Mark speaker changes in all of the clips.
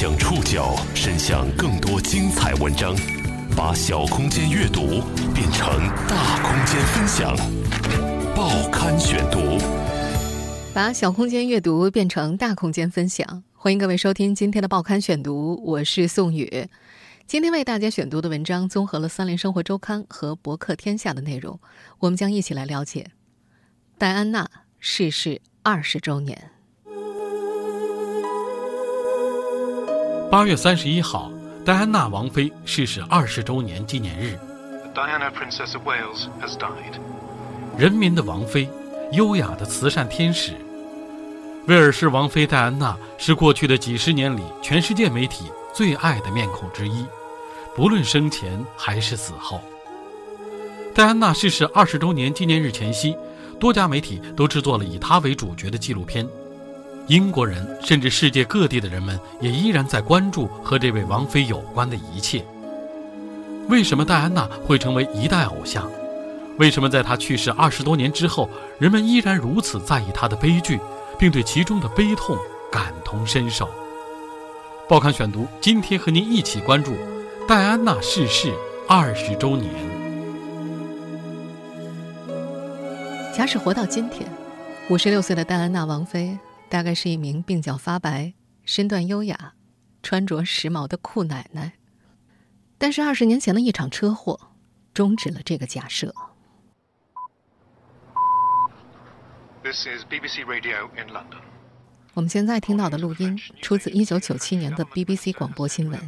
Speaker 1: 将触角伸向更多精彩文章，把小空间阅读变成大空间分享。报刊选读，
Speaker 2: 把小空间阅读变成大空间分享。欢迎各位收听今天的报刊选读，我是宋宇。今天为大家选读的文章综合了《三联生活周刊》和《博客天下》的内容，我们将一起来了解戴安娜逝世二十周年。
Speaker 3: 八月三十一号，戴安娜王妃逝世二十周年纪念日。
Speaker 4: Diana Princess of Wales has died。
Speaker 3: 人民的王妃，优雅的慈善天使。威尔士王妃戴安娜是过去的几十年里全世界媒体最爱的面孔之一，不论生前还是死后。戴安娜逝世二十周年纪念日前夕，多家媒体都制作了以她为主角的纪录片。英国人甚至世界各地的人们也依然在关注和这位王妃有关的一切。为什么戴安娜会成为一代偶像？为什么在她去世二十多年之后，人们依然如此在意她的悲剧，并对其中的悲痛感同身受？报刊选读今天和您一起关注戴安娜逝世二十周年。
Speaker 2: 假使活到今天，五十六岁的戴安娜王妃。大概是一名鬓角发白、身段优雅、穿着时髦的酷奶奶，但是二十年前的一场车祸终止了这个假设。
Speaker 4: This is BBC Radio in London。
Speaker 2: 我们现在听到的录音出自一九九七年的 BBC 广播新闻。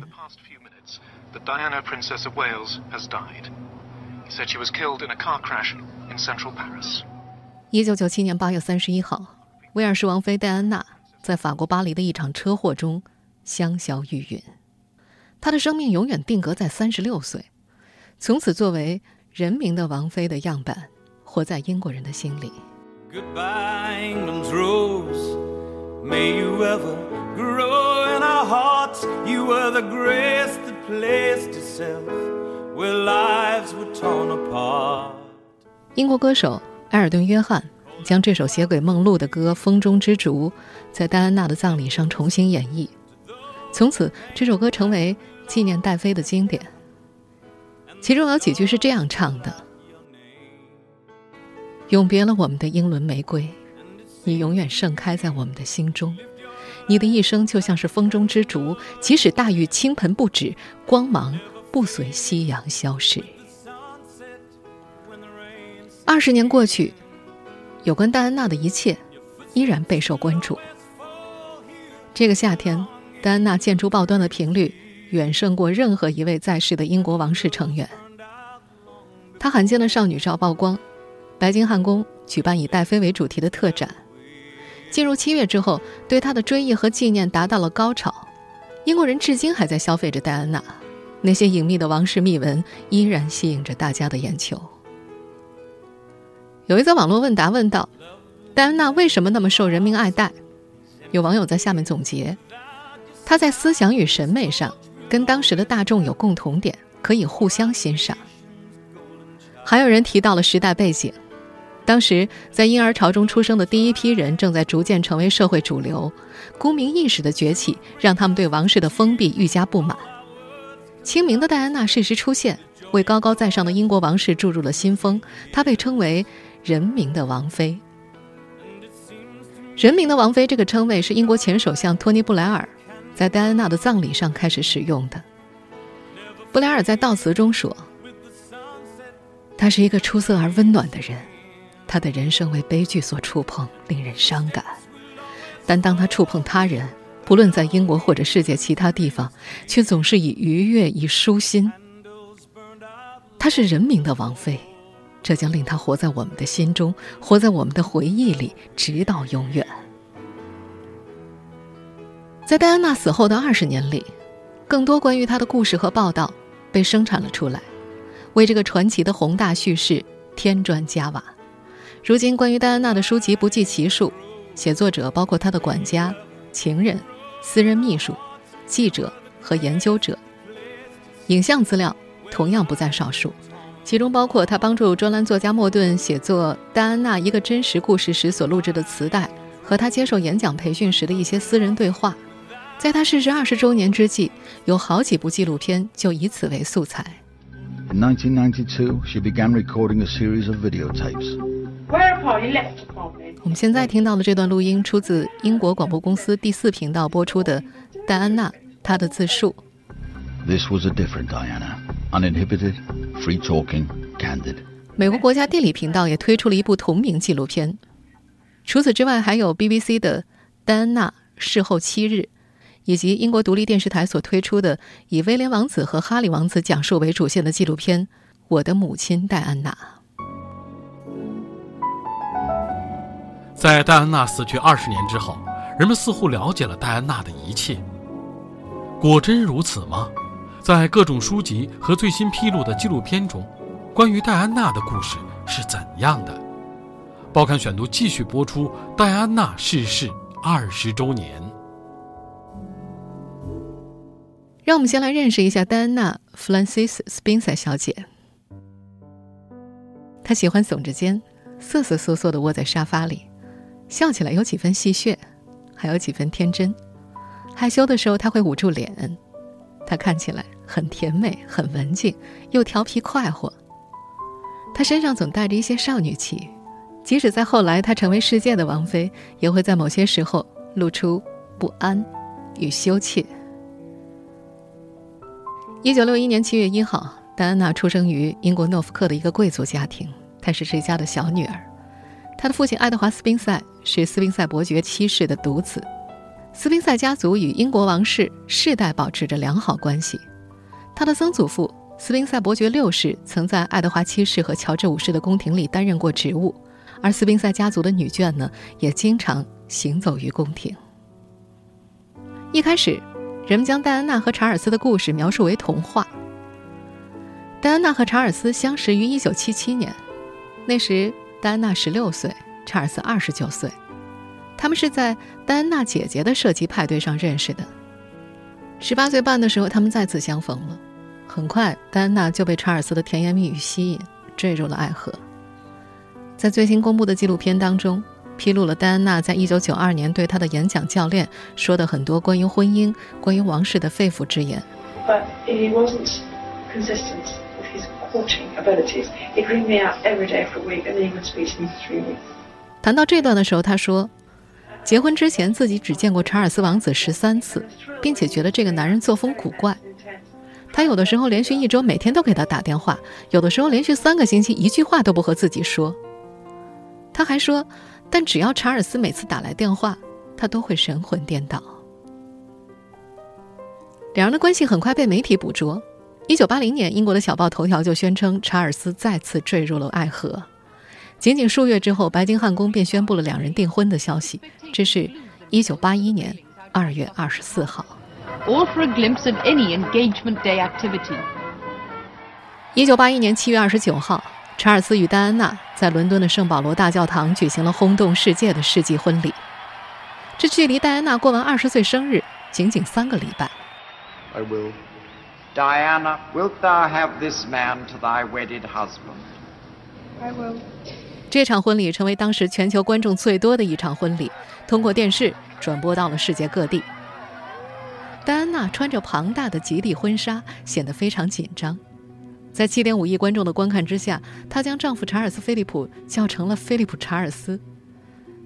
Speaker 4: The Diana Princess of Wales has died. He said she was killed in a car crash in central Paris.
Speaker 2: 一九九七年八月三十一号。威尔士王妃戴安娜在法国巴黎的一场车祸中香消玉殒，她的生命永远定格在三十六岁，从此作为人民的王妃的样板，活在英国人的心里。goodbye，英国歌手埃尔顿·约翰。将这首写给梦露的歌《风中之烛》在戴安娜的葬礼上重新演绎，从此这首歌成为纪念戴妃的经典。其中有几句是这样唱的：“永别了我们的英伦玫瑰，你永远盛开在我们的心中。你的一生就像是风中之烛，即使大雨倾盆不止，光芒不随夕阳消逝。”二十年过去。有关戴安娜的一切依然备受关注。这个夏天，戴安娜见诸报端的频率远胜过任何一位在世的英国王室成员。她罕见的少女照曝光，白金汉宫举办以戴妃为主题的特展。进入七月之后，对她的追忆和纪念达到了高潮。英国人至今还在消费着戴安娜，那些隐秘的王室秘闻依然吸引着大家的眼球。有一则网络问答问道：“戴安娜为什么那么受人民爱戴？”有网友在下面总结：“她在思想与审美上跟当时的大众有共同点，可以互相欣赏。”还有人提到了时代背景：当时在婴儿潮中出生的第一批人正在逐渐成为社会主流，公民意识的崛起让他们对王室的封闭愈加不满。清明的戴安娜适时出现，为高高在上的英国王室注入了新风。她被称为。人民的王妃，人民的王妃这个称谓是英国前首相托尼·布莱尔在戴安娜的葬礼上开始使用的。布莱尔在悼词中说：“他是一个出色而温暖的人，他的人生为悲剧所触碰，令人伤感。但当他触碰他人，不论在英国或者世界其他地方，却总是以愉悦、以舒心。他是人民的王妃。”这将令他活在我们的心中，活在我们的回忆里，直到永远。在戴安娜死后的二十年里，更多关于她的故事和报道被生产了出来，为这个传奇的宏大叙事添砖加瓦。如今，关于戴安娜的书籍不计其数，写作者包括她的管家、情人、私人秘书、记者和研究者，影像资料同样不在少数。其中包括他帮助专栏作家莫顿写作戴安娜一个真实故事时所录制的磁带，和他接受演讲培训时的一些私人对话，在他逝世二十周年之际，有好几部纪录片就以此为素材。
Speaker 5: In 1992, she began recording a series of videotapes.
Speaker 2: 我们现在听到的这段录音出自英国广播公司第四频道播出的戴安娜她的自述。
Speaker 5: This was a different Diana, uninhibited, free talking, candid.
Speaker 2: 美国国家地理频道也推出了一部同名纪录片。除此之外，还有 BBC 的《戴安娜事后七日》，以及英国独立电视台所推出的以威廉王子和哈里王子讲述为主线的纪录片《我的母亲戴安娜》。
Speaker 3: 在戴安娜死去二十年之后，人们似乎了解了戴安娜的一切。果真如此吗？在各种书籍和最新披露的纪录片中，关于戴安娜的故事是怎样的？报刊选读继续播出。戴安娜逝世二十周年，
Speaker 2: 让我们先来认识一下戴安娜·弗兰西斯·斯宾塞小姐。她喜欢耸着肩，瑟瑟缩缩的窝在沙发里，笑起来有几分戏谑，还有几分天真。害羞的时候，她会捂住脸。她看起来很甜美，很文静，又调皮快活。她身上总带着一些少女气。即使在后来，她成为世界的王妃，也会在某些时候露出不安与羞怯。一九六一年七月一号，戴安娜出生于英国诺福克的一个贵族家庭，她是这家的小女儿。她的父亲爱德华·斯宾塞是斯宾塞伯爵七世的独子，斯宾塞家族与英国王室世代保持着良好关系。他的曾祖父斯宾塞伯爵六世曾在爱德华七世和乔治五世的宫廷里担任过职务。而斯宾塞家族的女眷呢，也经常行走于宫廷。一开始，人们将戴安娜和查尔斯的故事描述为童话。戴安娜和查尔斯相识于1977年，那时戴安娜16岁，查尔斯29岁。他们是在戴安娜姐姐的射击派对上认识的。十八岁半的时候，他们再次相逢了。很快，戴安娜就被查尔斯的甜言蜜语吸引，坠入了爱河。在最新公布的纪录片当中，披露了戴安娜在一九九二年对她的演讲教练说的很多关于婚姻、关于王室的肺腑之言。
Speaker 6: But he wasn't consistent with his courting abilities. He'd ring me up every day for a week, and then he would speak to me for three weeks.
Speaker 2: 谈到这段的时候，他说，结婚之前自己只见过查尔斯王子十三次，并且觉得这个男人作风古怪。他有的时候连续一周每天都给他打电话，有的时候连续三个星期一句话都不和自己说。他还说，但只要查尔斯每次打来电话，他都会神魂颠倒。两人的关系很快被媒体捕捉。一九八零年，英国的小报头条就宣称查尔斯再次坠入了爱河。仅仅数月之后，白金汉宫便宣布了两人订婚的消息。这是一九八一年二月二十四号。
Speaker 7: All for a glimpse of any engagement day activity。
Speaker 2: 一九八一年七月二十九号。查尔斯与戴安娜在伦敦的圣保罗大教堂举行了轰动世界的世纪婚礼。这距离戴安娜过完二十岁生日仅仅三个礼拜。
Speaker 8: I will. Diana, wilt thou have this man to thy wedded husband?
Speaker 6: I will.
Speaker 2: 这场婚礼成为当时全球观众最多的一场婚礼，通过电视转播到了世界各地。戴安娜穿着庞大的吉利婚纱，显得非常紧张。在七点五亿观众的观看之下，她将丈夫查尔斯·菲利普叫成了菲利普·查尔斯，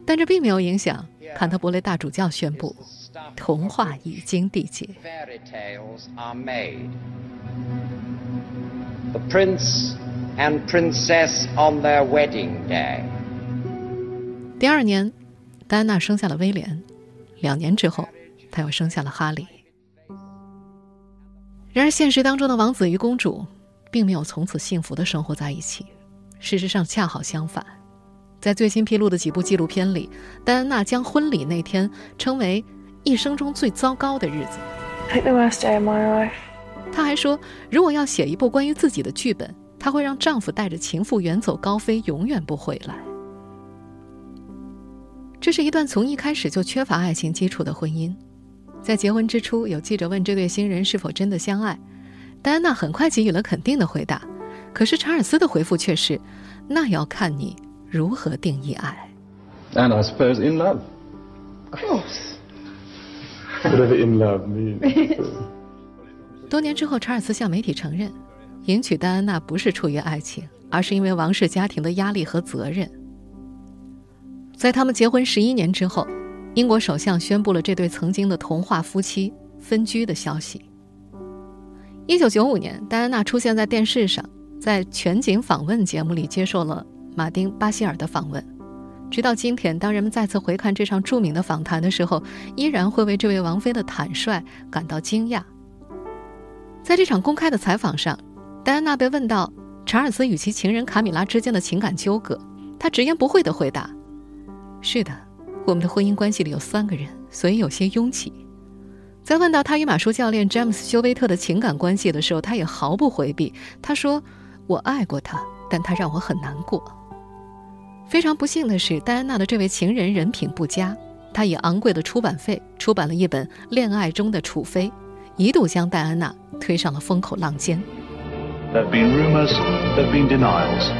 Speaker 2: 但这并没有影响坎特伯雷大主教宣布，童话已经缔结。
Speaker 8: The prince and princess on their wedding day。
Speaker 2: 第二年，戴安娜生下了威廉，两年之后，她又生下了哈里。然而，现实当中的王子与公主。并没有从此幸福的生活在一起，事实上恰好相反。在最新披露的几部纪录片里，戴安娜将婚礼那天称为一生中最糟糕的日子。
Speaker 6: The worst day of my life。
Speaker 2: 她还说，如果要写一部关于自己的剧本，她会让丈夫带着情妇远走高飞，永远不回来。这是一段从一开始就缺乏爱情基础的婚姻。在结婚之初，有记者问这对新人是否真的相爱。戴安娜很快给予了肯定的回答，可是查尔斯的回复却是：“那要看你如何定义爱。”
Speaker 9: And I suppose in love.
Speaker 6: Of course.
Speaker 9: whatever in love means.
Speaker 2: 多年之后，查尔斯向媒体承认，迎娶戴安娜不是出于爱情，而是因为王室家庭的压力和责任。在他们结婚十一年之后，英国首相宣布了这对曾经的童话夫妻分居的消息。一九九五年，戴安娜出现在电视上，在全景访问节目里接受了马丁·巴希尔的访问。直到今天，当人们再次回看这场著名的访谈的时候，依然会为这位王妃的坦率感到惊讶。在这场公开的采访上，戴安娜被问到查尔斯与其情人卡米拉之间的情感纠葛，她直言不讳地回答：“是的，我们的婚姻关系里有三个人，所以有些拥挤。”在问到他与马术教练詹姆斯·休威特的情感关系的时候，他也毫不回避，他说：“我爱过他，但他让我很难过。”非常不幸的是，戴安娜的这位情人人品不佳，他以昂贵的出版费出版了一本《恋爱中的楚妃》，一度将戴安娜推上了风口浪尖。
Speaker 10: There've been rumours, there've been denials.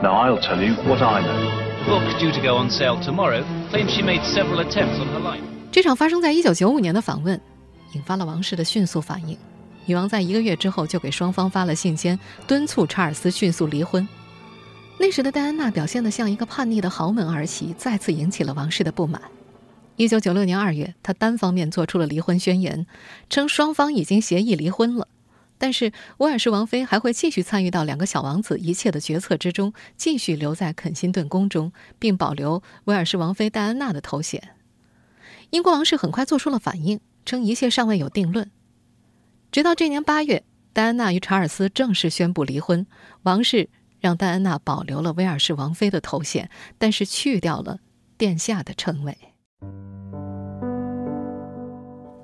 Speaker 10: Now I'll tell you what I know.
Speaker 11: Book due to go on sale tomorrow claims she made several attempts on her life.
Speaker 2: 这场发生在一九九五年的访问，引发了王室的迅速反应。女王在一个月之后就给双方发了信笺，敦促查尔斯迅速离婚。那时的戴安娜表现得像一个叛逆的豪门儿媳，再次引起了王室的不满。一九九六年二月，她单方面做出了离婚宣言，称双方已经协议离婚了，但是威尔士王妃还会继续参与到两个小王子一切的决策之中，继续留在肯辛顿宫中，并保留威尔士王妃戴安娜的头衔。英国王室很快做出了反应，称一切尚未有定论。直到这年八月，戴安娜与查尔斯正式宣布离婚，王室。让戴安娜保留了威尔士王妃的头衔，但是去掉了殿下的称谓。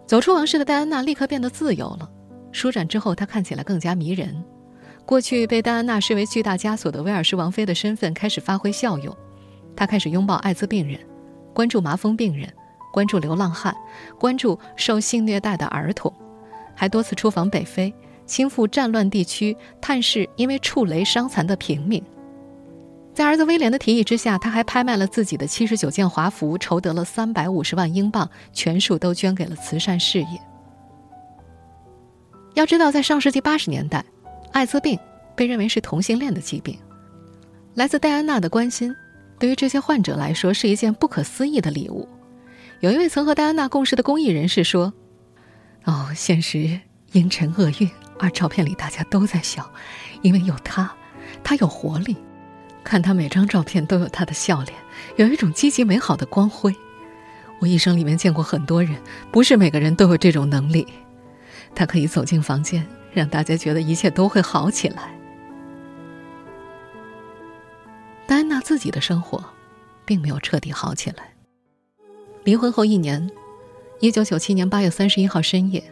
Speaker 2: 走出王室的戴安娜立刻变得自由了。舒展之后，她看起来更加迷人。过去被戴安娜视为巨大枷锁的威尔士王妃的身份开始发挥效用。她开始拥抱艾滋病人，关注麻风病人，关注流浪汉，关注受性虐待的儿童，还多次出访北非。亲赴战乱地区探视因为触雷伤残的平民。在儿子威廉的提议之下，他还拍卖了自己的七十九件华服，筹得了三百五十万英镑，全数都捐给了慈善事业。要知道，在上世纪八十年代，艾滋病被认为是同性恋的疾病。来自戴安娜的关心，对于这些患者来说是一件不可思议的礼物。有一位曾和戴安娜共事的公益人士说：“哦，现实阴沉厄运。”而照片里大家都在笑，因为有他，他有活力。看他每张照片都有他的笑脸，有一种积极美好的光辉。我一生里面见过很多人，不是每个人都有这种能力。他可以走进房间，让大家觉得一切都会好起来。戴安娜自己的生活，并没有彻底好起来。离婚后一年，一九九七年八月三十一号深夜。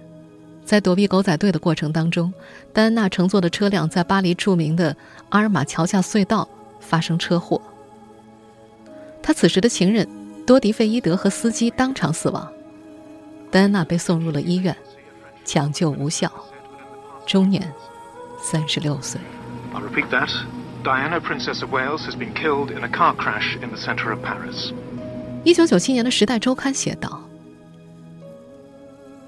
Speaker 2: 在躲避狗仔队的过程当中，戴安娜乘坐的车辆在巴黎著名的阿尔马桥下隧道发生车祸。她此时的情人多迪费伊德和司机当场死亡，戴安娜被送入了医院，抢救无效，终年三十六岁。
Speaker 4: I repeat that Diana, Princess of Wales, has been killed in a car crash in the center of Paris.
Speaker 2: 一九九七年的《时代周刊》写道：“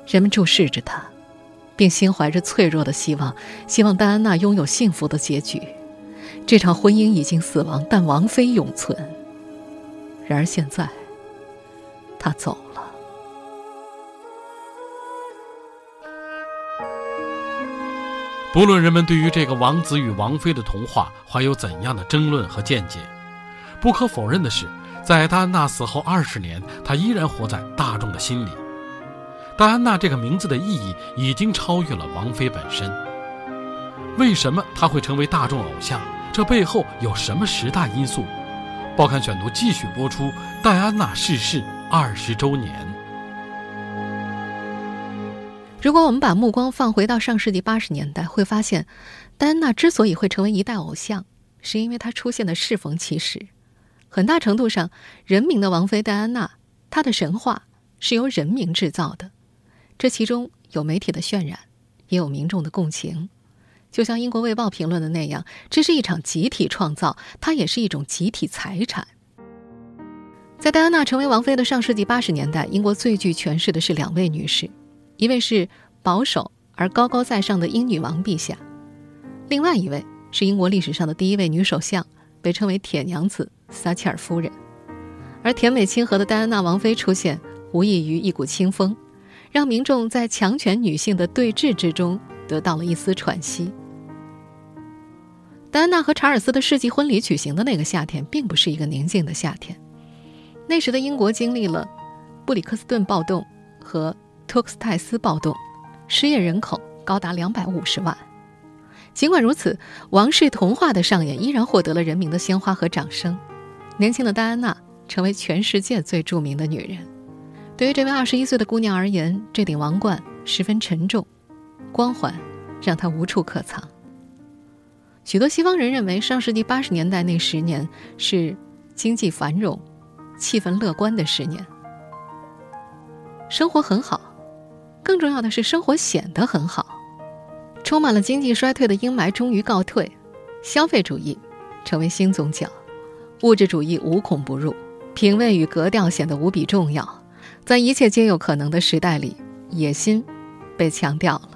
Speaker 2: 人们注视着她。”并心怀着脆弱的希望，希望戴安娜拥有幸福的结局。这场婚姻已经死亡，但王妃永存。然而现在，她走
Speaker 3: 不论人们对于这个王子与王妃的童话怀有怎样的争论和见解，不可否认的是，在戴安娜死后二十年，她依然活在大众的心里。戴安娜这个名字的意义已经超越了王妃本身。为什么她会成为大众偶像？这背后有什么十大因素？报刊选读继续播出。戴安娜逝世二十周年。
Speaker 2: 如果我们把目光放回到上世纪八十年代，会发现，戴安娜之所以会成为一代偶像，是因为她出现的适逢其时。很大程度上，人民的王妃戴安娜，她的神话是由人民制造的。这其中有媒体的渲染，也有民众的共情。就像英国《卫报》评论的那样，这是一场集体创造，它也是一种集体财产。在戴安娜成为王妃的上世纪八十年代，英国最具权势的是两位女士，一位是保守而高高在上的英女王陛下，另外一位是英国历史上的第一位女首相，被称为“铁娘子”撒切尔夫人。而甜美亲和的戴安娜王妃出现，无异于一股清风，让民众在强权女性的对峙之中得到了一丝喘息。戴安娜和查尔斯的世纪婚礼举行的那个夏天，并不是一个宁静的夏天。那时的英国经历了布里克斯顿暴动和托克斯泰斯暴动，失业人口高达两百五十万。尽管如此，王室童话的上演依然获得了人民的鲜花和掌声。年轻的戴安娜成为全世界最著名的女人。对于这位二十一岁的姑娘而言，这顶王冠十分沉重，光环让她无处可藏。许多西方人认为，上世纪八十年代那十年是经济繁荣。气氛乐观的十年，生活很好，更重要的是生活显得很好。充满了经济衰退的阴霾终于告退，消费主义成为新宗教，物质主义无孔不入，品味与格调显得无比重要。在一切皆有可能的时代里，野心被强调了。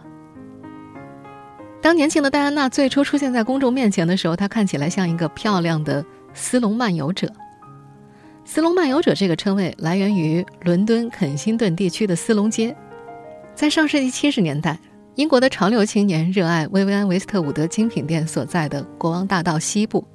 Speaker 2: 当年轻的戴安娜最初出现在公众面前的时候，她看起来像一个漂亮的斯隆漫游者。斯隆漫游者这个称谓来源于伦敦肯辛顿地区的斯隆街。在上世纪七十年代，英国的潮流青年热爱薇薇安·维斯特伍德精品店所在的国王大道西部，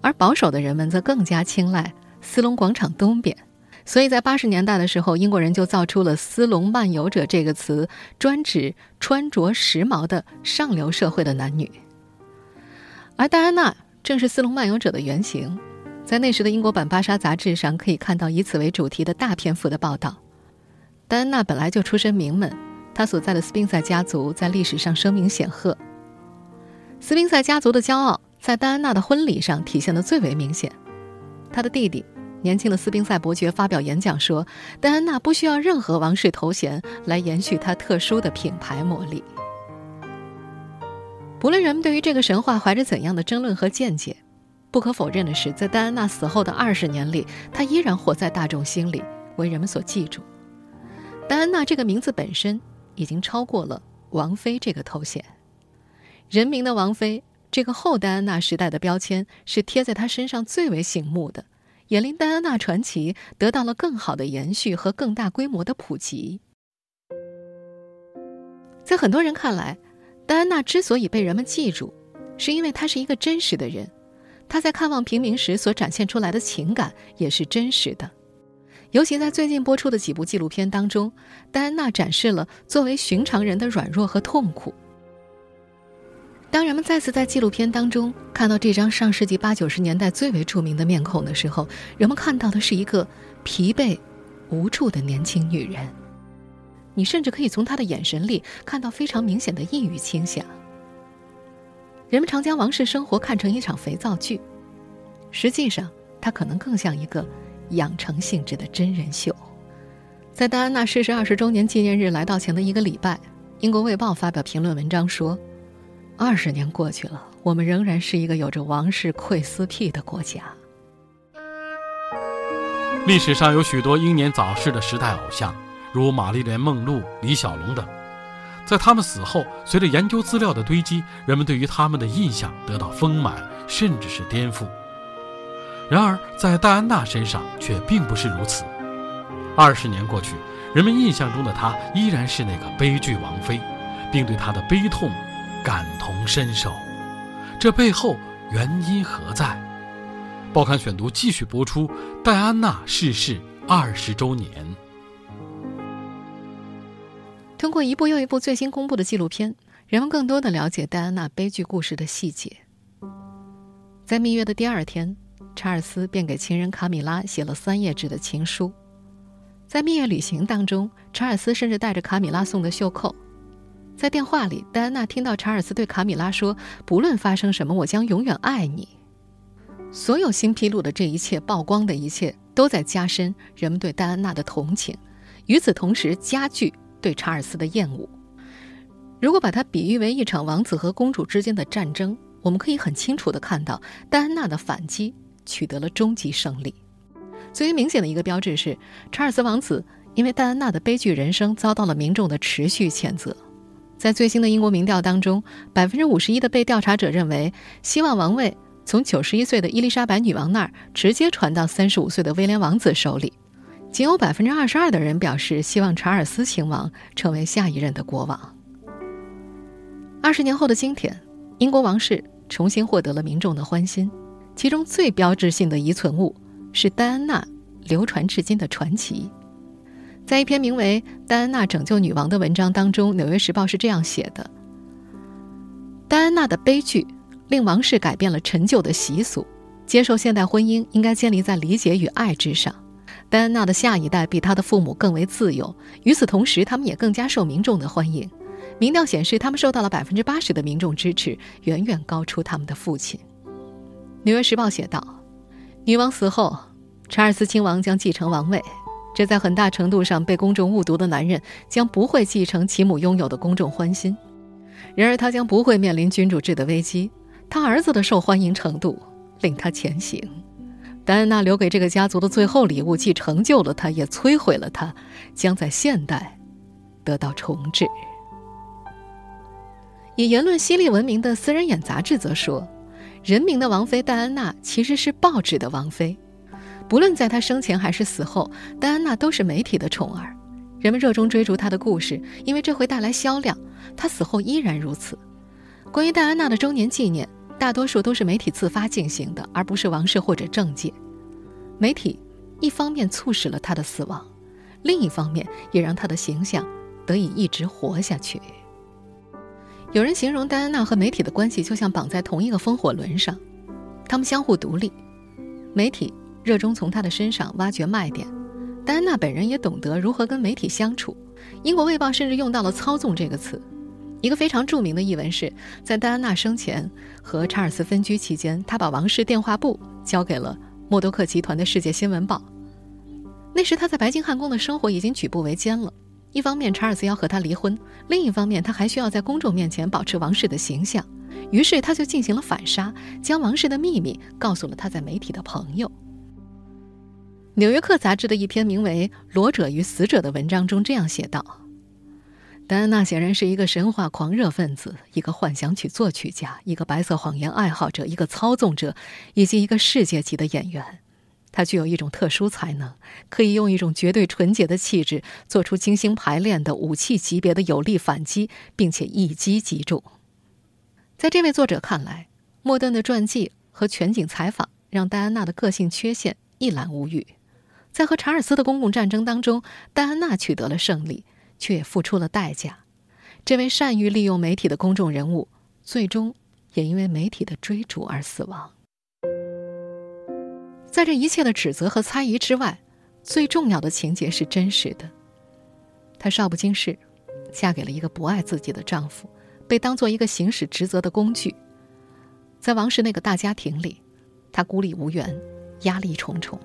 Speaker 2: 而保守的人们则更加青睐斯隆广场东边。所以在八十年代的时候，英国人就造出了“斯隆漫游者”这个词，专指穿着时髦的上流社会的男女。而戴安娜正是斯隆漫游者的原型。在那时的英国版《芭莎》杂志上，可以看到以此为主题的大篇幅的报道。戴安娜本来就出身名门，他所在的斯宾塞家族在历史上声名显赫。斯宾塞家族的骄傲在戴安娜的婚礼上体现的最为明显。他的弟弟，年轻的斯宾塞伯爵发表演讲说：“戴安娜不需要任何王室头衔来延续她特殊的品牌魔力。”不论人们对于这个神话怀着怎样的争论和见解。不可否认的是，在戴安娜死后的二十年里，她依然活在大众心里，为人们所记住。戴安娜这个名字本身已经超过了王妃这个头衔。人民的王妃这个后戴安娜时代的标签是贴在她身上最为醒目的，也令戴安娜传奇得到了更好的延续和更大规模的普及。在很多人看来，戴安娜之所以被人们记住，是因为她是一个真实的人。她在看望平民时所展现出来的情感也是真实的，尤其在最近播出的几部纪录片当中，戴安娜展示了作为寻常人的软弱和痛苦。当人们再次在纪录片当中看到这张上世纪八九十年代最为著名的面孔的时候，人们看到的是一个疲惫、无助的年轻女人。你甚至可以从她的眼神里看到非常明显的抑郁倾向。人们常将王室生活看成一场肥皂剧，实际上，它可能更像一个养成性质的真人秀。在戴安娜逝世二十周年纪念日来到前的一个礼拜，英国《卫报》发表评论文章说：“二十年过去了，我们仍然是一个有着王室窥私癖的国家。”
Speaker 3: 历史上有许多英年早逝的时代偶像，如玛丽莲·梦露、李小龙等。在他们死后，随着研究资料的堆积，人们对于他们的印象得到丰满，甚至是颠覆。然而，在戴安娜身上却并不是如此。二十年过去，人们印象中的她依然是那个悲剧王妃，并对她的悲痛感同身受。这背后原因何在？报刊选读继续播出：戴安娜逝世二十周年。
Speaker 2: 通过一部又一部最新公布的纪录片，人们更多的了解戴安娜悲剧故事的细节。在蜜月的第二天，查尔斯便给情人卡米拉写了三页纸的情书。在蜜月旅行当中，查尔斯甚至带着卡米拉送的袖扣。在电话里，戴安娜听到查尔斯对卡米拉说：“不论发生什么，我将永远爱你。”所有新披露的这一切、曝光的一切，都在加深人们对戴安娜的同情，与此同时加剧。对查尔斯的厌恶，如果把它比喻为一场王子和公主之间的战争，我们可以很清楚地看到，戴安娜的反击取得了终极胜利。最为明显的一个标志是，查尔斯王子因为戴安娜的悲剧人生遭到了民众的持续谴责。在最新的英国民调当中，百分之五十一的被调查者认为，希望王位从九十一岁的伊丽莎白女王那儿直接传到三十五岁的威廉王子手里。仅有百分之二十二的人表示希望查尔斯亲王成为下一任的国王。二十年后的今天，英国王室重新获得了民众的欢心，其中最标志性的遗存物是戴安娜流传至今的传奇。在一篇名为《戴安娜拯救女王》的文章当中，《纽约时报》是这样写的：“戴安娜的悲剧令王室改变了陈旧的习俗，接受现代婚姻应该建立在理解与爱之上。戴安娜的下一代比她的父母更为自由，与此同时，他们也更加受民众的欢迎。民调显示，他们受到了百分之八十的民众支持，远远高出他们的父亲。”《纽约时报》写道：“女王死后，查尔斯亲王将继承王位。”这在很大程度上被公众误读的男人将不会继承其母拥有的公众欢心，然而他将不会面临君主制的危机。他儿子的受欢迎程度令他前行。戴安娜留给这个家族的最后礼物，既成就了他，也摧毁了他，将在现代得到重置。以言论犀利闻名的《私人眼》杂志则说，人民的王妃戴安娜其实是报纸的王妃。不论在她生前还是死后，戴安娜都是媒体的宠儿，人们热衷追逐她的故事，因为这会带来销量。她死后依然如此。关于戴安娜的周年纪念，大多数都是媒体自发进行的，而不是王室或者政界。媒体一方面促使了她的死亡，另一方面也让她的形象得以一直活下去。有人形容戴安娜和媒体的关系就像绑在同一个风火轮上，他们相互独立，媒体。热衷从他的身上挖掘卖点，戴安娜本人也懂得如何跟媒体相处。英国卫报甚至用到了“操纵”这个词。一个非常著名的译文是在戴安娜生前和查尔斯分居期间，他把王室电话簿交给了默多克集团的《世界新闻报》。那时他在白金汉宫的生活已经举步维艰了。一方面查尔斯要和他离婚，另一方面他还需要在公众面前保持王室的形象。于是他就进行了反杀，将王室的秘密告诉了他在媒体的朋友。《纽约客》杂志的一篇名为《裸者与死者》的文章中这样写道：“戴安娜显然是一个神话狂热分子，一个幻想曲作曲家，一个白色谎言爱好者，一个操纵者，以及一个世界级的演员。他具有一种特殊才能，可以用一种绝对纯洁的气质，做出精心排练的武器级别的有力反击，并且一击即中。”在这位作者看来，莫顿的传记和全景采访让戴安娜的个性缺陷一览无余。在和查尔斯的公共战争当中，戴安娜取得了胜利，却也付出了代价。这位善于利用媒体的公众人物，最终也因为媒体的追逐而死亡。在这一切的指责和猜疑之外，最重要的情节是真实的。她少不经事，嫁给了一个不爱自己的丈夫，被当做一个行使职责的工具。在王室那个大家庭里，她孤立无援，压力重重。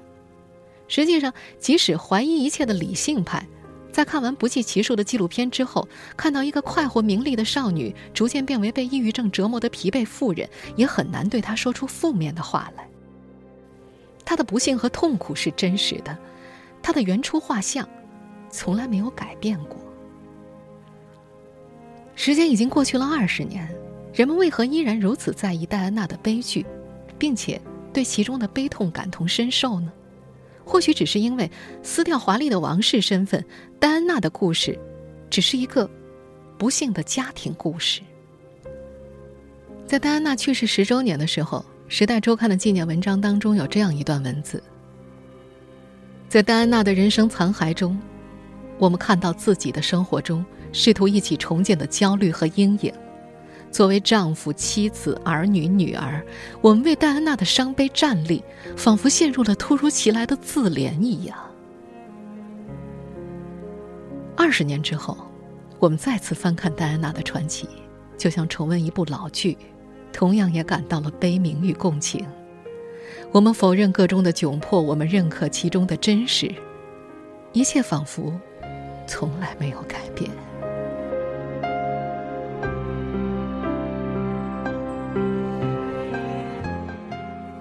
Speaker 2: 实际上，即使怀疑一切的理性派，在看完不计其数的纪录片之后，看到一个快活名利的少女逐渐变为被抑郁症折磨的疲惫妇人，也很难对她说出负面的话来。她的不幸和痛苦是真实的，她的原初画像从来没有改变过。时间已经过去了二十年，人们为何依然如此在意戴安娜的悲剧，并且对其中的悲痛感同身受呢？或许只是因为撕掉华丽的王室身份，戴安娜的故事，只是一个不幸的家庭故事。在戴安娜去世十周年的时候，《时代周刊》的纪念文章当中有这样一段文字：在戴安娜的人生残骸中，我们看到自己的生活中试图一起重建的焦虑和阴影。作为丈夫、妻子、儿女、女儿，我们为戴安娜的伤悲站立，仿佛陷入了突如其来的自怜一样。二十年之后，我们再次翻看戴安娜的传奇，就像重温一部老剧，同样也感到了悲悯与共情。我们否认个中的窘迫，我们认可其中的真实，一切仿佛从来没有改变。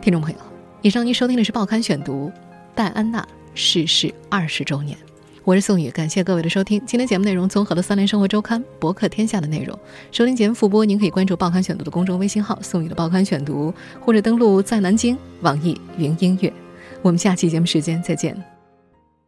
Speaker 2: 听众朋友，以上您收听的是《报刊选读》，戴安娜逝世二十周年。我是宋宇，感谢各位的收听。今天节目内容综合了《三联生活周刊》博客天下的内容。收听节目复播，您可以关注“报刊选读”的公众微信号“宋宇的报刊选读”，或者登录在南京网易云音乐。我们下期节目时间再见。